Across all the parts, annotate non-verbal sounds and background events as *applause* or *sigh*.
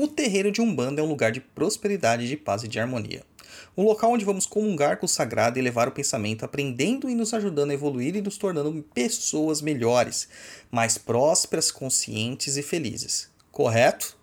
O terreiro de Umbanda é um lugar de prosperidade, de paz e de harmonia. Um local onde vamos comungar com o sagrado e elevar o pensamento, aprendendo e nos ajudando a evoluir e nos tornando pessoas melhores, mais prósperas, conscientes e felizes. Correto?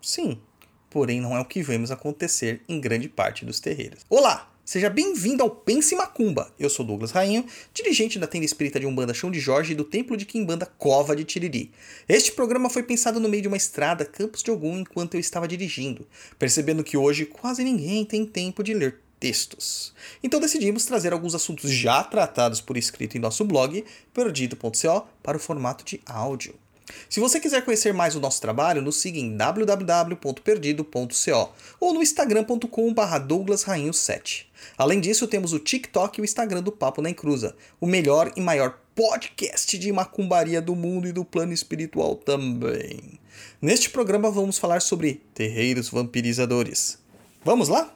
Sim. Porém, não é o que vemos acontecer em grande parte dos terreiros. Olá! Seja bem-vindo ao Pense Macumba. Eu sou Douglas Rainho, dirigente da tenda espírita de Umbanda Chão de Jorge e do Templo de Quimbanda Cova de Tiriri. Este programa foi pensado no meio de uma estrada, Campos de Ogum, enquanto eu estava dirigindo, percebendo que hoje quase ninguém tem tempo de ler textos. Então decidimos trazer alguns assuntos já tratados por escrito em nosso blog, perdido.co, para o formato de áudio. Se você quiser conhecer mais o nosso trabalho, nos siga em www.perdido.co ou no instagram.com.br douglasrainho7. Além disso, temos o TikTok e o Instagram do Papo na Encruza, o melhor e maior podcast de macumbaria do mundo e do plano espiritual também. Neste programa vamos falar sobre terreiros vampirizadores. Vamos lá?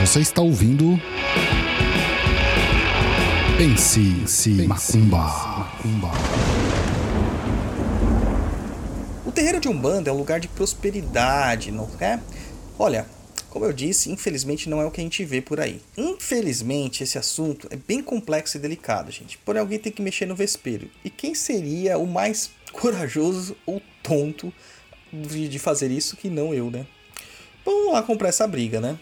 Você está ouvindo Pense, Macumba. Macumba. O terreiro de Umbanda é um lugar de prosperidade, não é? Olha, como eu disse, infelizmente não é o que a gente vê por aí. Infelizmente, esse assunto é bem complexo e delicado, gente. Porém, alguém tem que mexer no vespeiro. E quem seria o mais *laughs* corajoso ou tonto de fazer isso que não eu, né? Vamos lá comprar essa briga, né?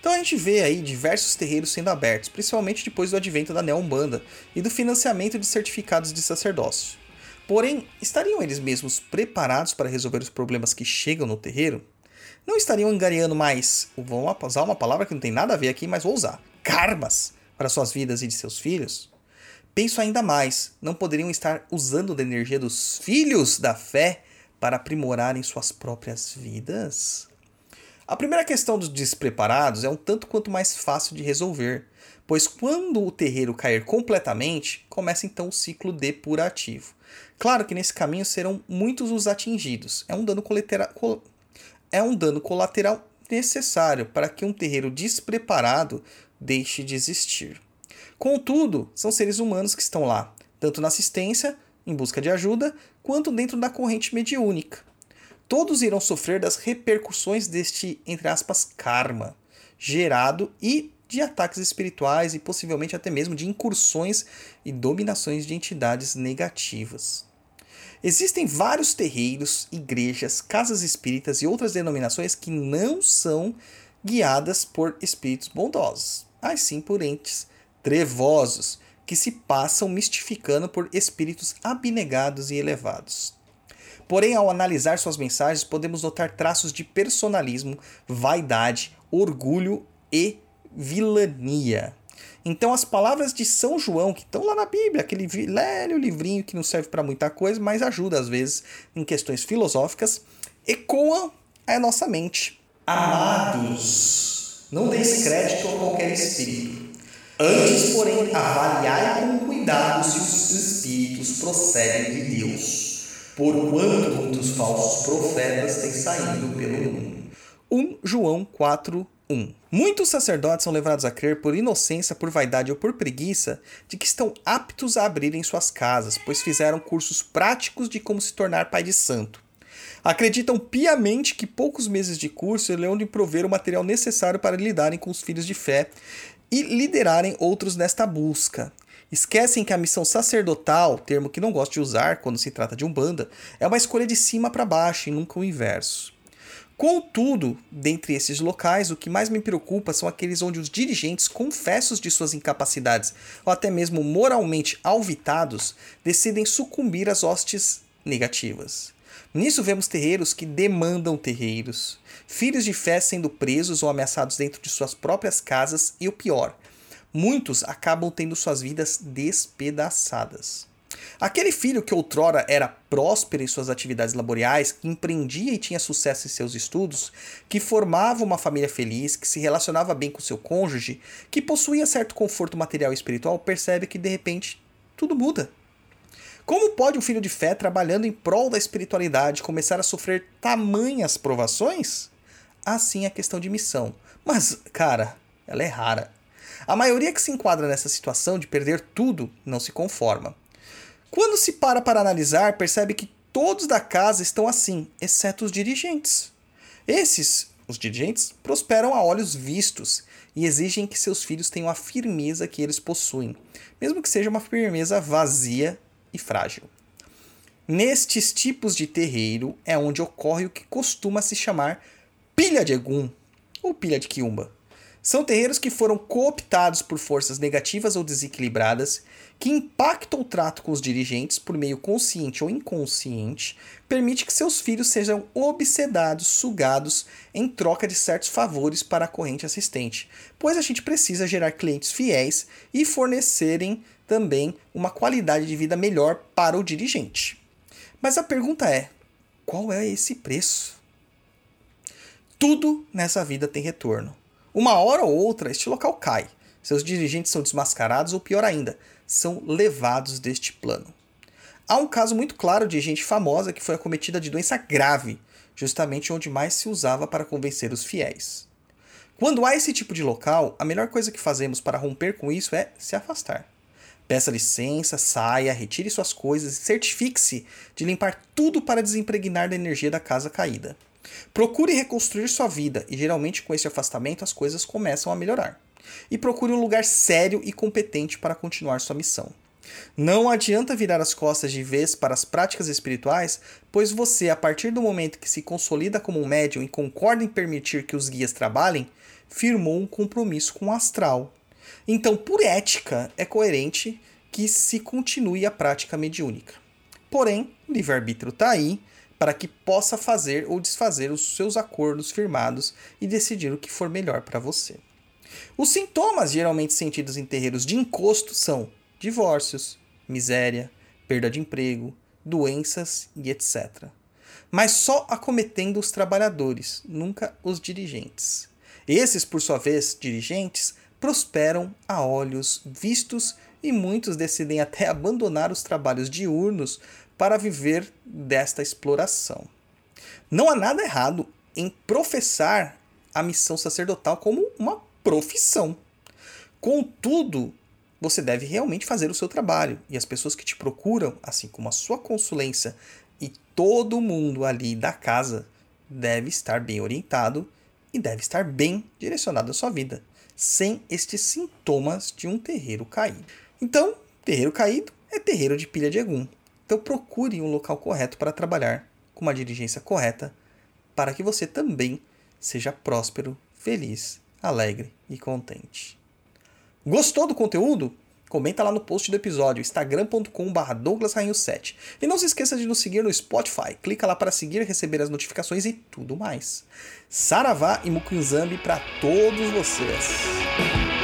Então a gente vê aí diversos terreiros sendo abertos, principalmente depois do advento da Neo-Umbanda e do financiamento de certificados de sacerdócio. Porém, estariam eles mesmos preparados para resolver os problemas que chegam no terreiro? Não estariam angariando mais, vou usar uma palavra que não tem nada a ver aqui, mas vou usar, karmas para suas vidas e de seus filhos? Penso ainda mais, não poderiam estar usando da energia dos filhos da fé para aprimorarem suas próprias vidas? A primeira questão dos despreparados é um tanto quanto mais fácil de resolver, pois quando o terreiro cair completamente, começa então o ciclo depurativo. Claro que nesse caminho serão muitos os atingidos. É um dano colateral, é um dano colateral necessário para que um terreiro despreparado deixe de existir. Contudo, são seres humanos que estão lá, tanto na assistência, em busca de ajuda, quanto dentro da corrente mediúnica todos irão sofrer das repercussões deste, entre aspas, karma gerado e de ataques espirituais e possivelmente até mesmo de incursões e dominações de entidades negativas. Existem vários terreiros, igrejas, casas espíritas e outras denominações que não são guiadas por espíritos bondosos, mas sim por entes trevosos, que se passam mistificando por espíritos abnegados e elevados. Porém, ao analisar suas mensagens, podemos notar traços de personalismo, vaidade, orgulho e vilania. Então, as palavras de São João, que estão lá na Bíblia, aquele velho livrinho que não serve para muita coisa, mas ajuda às vezes em questões filosóficas, ecoam a nossa mente. Amados, não deis crédito a qualquer espírito. Antes, porém, avaliai com cuidado se os espíritos procedem de Deus porquanto muitos falsos profetas têm saído pelo mundo. 1 João 4, 1. Muitos sacerdotes são levados a crer por inocência, por vaidade ou por preguiça de que estão aptos a abrirem suas casas, pois fizeram cursos práticos de como se tornar pai de santo. Acreditam piamente que poucos meses de curso lhe de prover o material necessário para lidarem com os filhos de fé e liderarem outros nesta busca. Esquecem que a missão sacerdotal, termo que não gosto de usar quando se trata de umbanda, é uma escolha de cima para baixo e nunca o inverso. Contudo, dentre esses locais, o que mais me preocupa são aqueles onde os dirigentes, confessos de suas incapacidades ou até mesmo moralmente alvitados, decidem sucumbir às hostes negativas. Nisso vemos terreiros que demandam terreiros, filhos de fé sendo presos ou ameaçados dentro de suas próprias casas e o pior, muitos acabam tendo suas vidas despedaçadas. Aquele filho que outrora era próspero em suas atividades laboriais, que empreendia e tinha sucesso em seus estudos, que formava uma família feliz, que se relacionava bem com seu cônjuge, que possuía certo conforto material e espiritual, percebe que de repente tudo muda. Como pode um filho de fé, trabalhando em prol da espiritualidade, começar a sofrer tamanhas provações? Assim é a questão de missão. Mas, cara, ela é rara. A maioria que se enquadra nessa situação de perder tudo não se conforma. Quando se para para analisar, percebe que todos da casa estão assim, exceto os dirigentes. Esses, os dirigentes, prosperam a olhos vistos e exigem que seus filhos tenham a firmeza que eles possuem, mesmo que seja uma firmeza vazia e frágil. Nestes tipos de terreiro é onde ocorre o que costuma se chamar pilha de Egum ou pilha de Quiumba. São terreiros que foram cooptados por forças negativas ou desequilibradas que impactam o trato com os dirigentes por meio consciente ou inconsciente, permite que seus filhos sejam obsedados, sugados em troca de certos favores para a corrente assistente, pois a gente precisa gerar clientes fiéis e fornecerem também uma qualidade de vida melhor para o dirigente. Mas a pergunta é: qual é esse preço? Tudo nessa vida tem retorno. Uma hora ou outra, este local cai. Seus dirigentes são desmascarados ou, pior ainda, são levados deste plano. Há um caso muito claro de gente famosa que foi acometida de doença grave, justamente onde mais se usava para convencer os fiéis. Quando há esse tipo de local, a melhor coisa que fazemos para romper com isso é se afastar. Peça licença, saia, retire suas coisas e certifique-se de limpar tudo para desempregnar da energia da casa caída. Procure reconstruir sua vida e geralmente com esse afastamento as coisas começam a melhorar. E procure um lugar sério e competente para continuar sua missão. Não adianta virar as costas de vez para as práticas espirituais, pois você, a partir do momento que se consolida como um médium e concorda em permitir que os guias trabalhem, firmou um compromisso com o astral. Então, por ética, é coerente que se continue a prática mediúnica. Porém, o livre-arbítrio está aí para que possa fazer ou desfazer os seus acordos firmados e decidir o que for melhor para você. Os sintomas geralmente sentidos em terreiros de encosto são divórcios, miséria, perda de emprego, doenças e etc. Mas só acometendo os trabalhadores, nunca os dirigentes. Esses, por sua vez, dirigentes, prosperam a olhos vistos e muitos decidem até abandonar os trabalhos diurnos para viver desta exploração. Não há nada errado em professar a missão sacerdotal como uma profissão. Contudo, você deve realmente fazer o seu trabalho e as pessoas que te procuram, assim como a sua consulência e todo mundo ali da casa, deve estar bem orientado e deve estar bem direcionado à sua vida, sem estes sintomas de um terreiro caído. Então, terreiro caído é terreiro de pilha de egum. Então procure um local correto para trabalhar, com uma diligência correta, para que você também seja próspero, feliz, alegre e contente. Gostou do conteúdo? Comenta lá no post do episódio, instagram.com.br douglasrainho7. E não se esqueça de nos seguir no Spotify. Clica lá para seguir, receber as notificações e tudo mais. Saravá e Mukunzambi para todos vocês.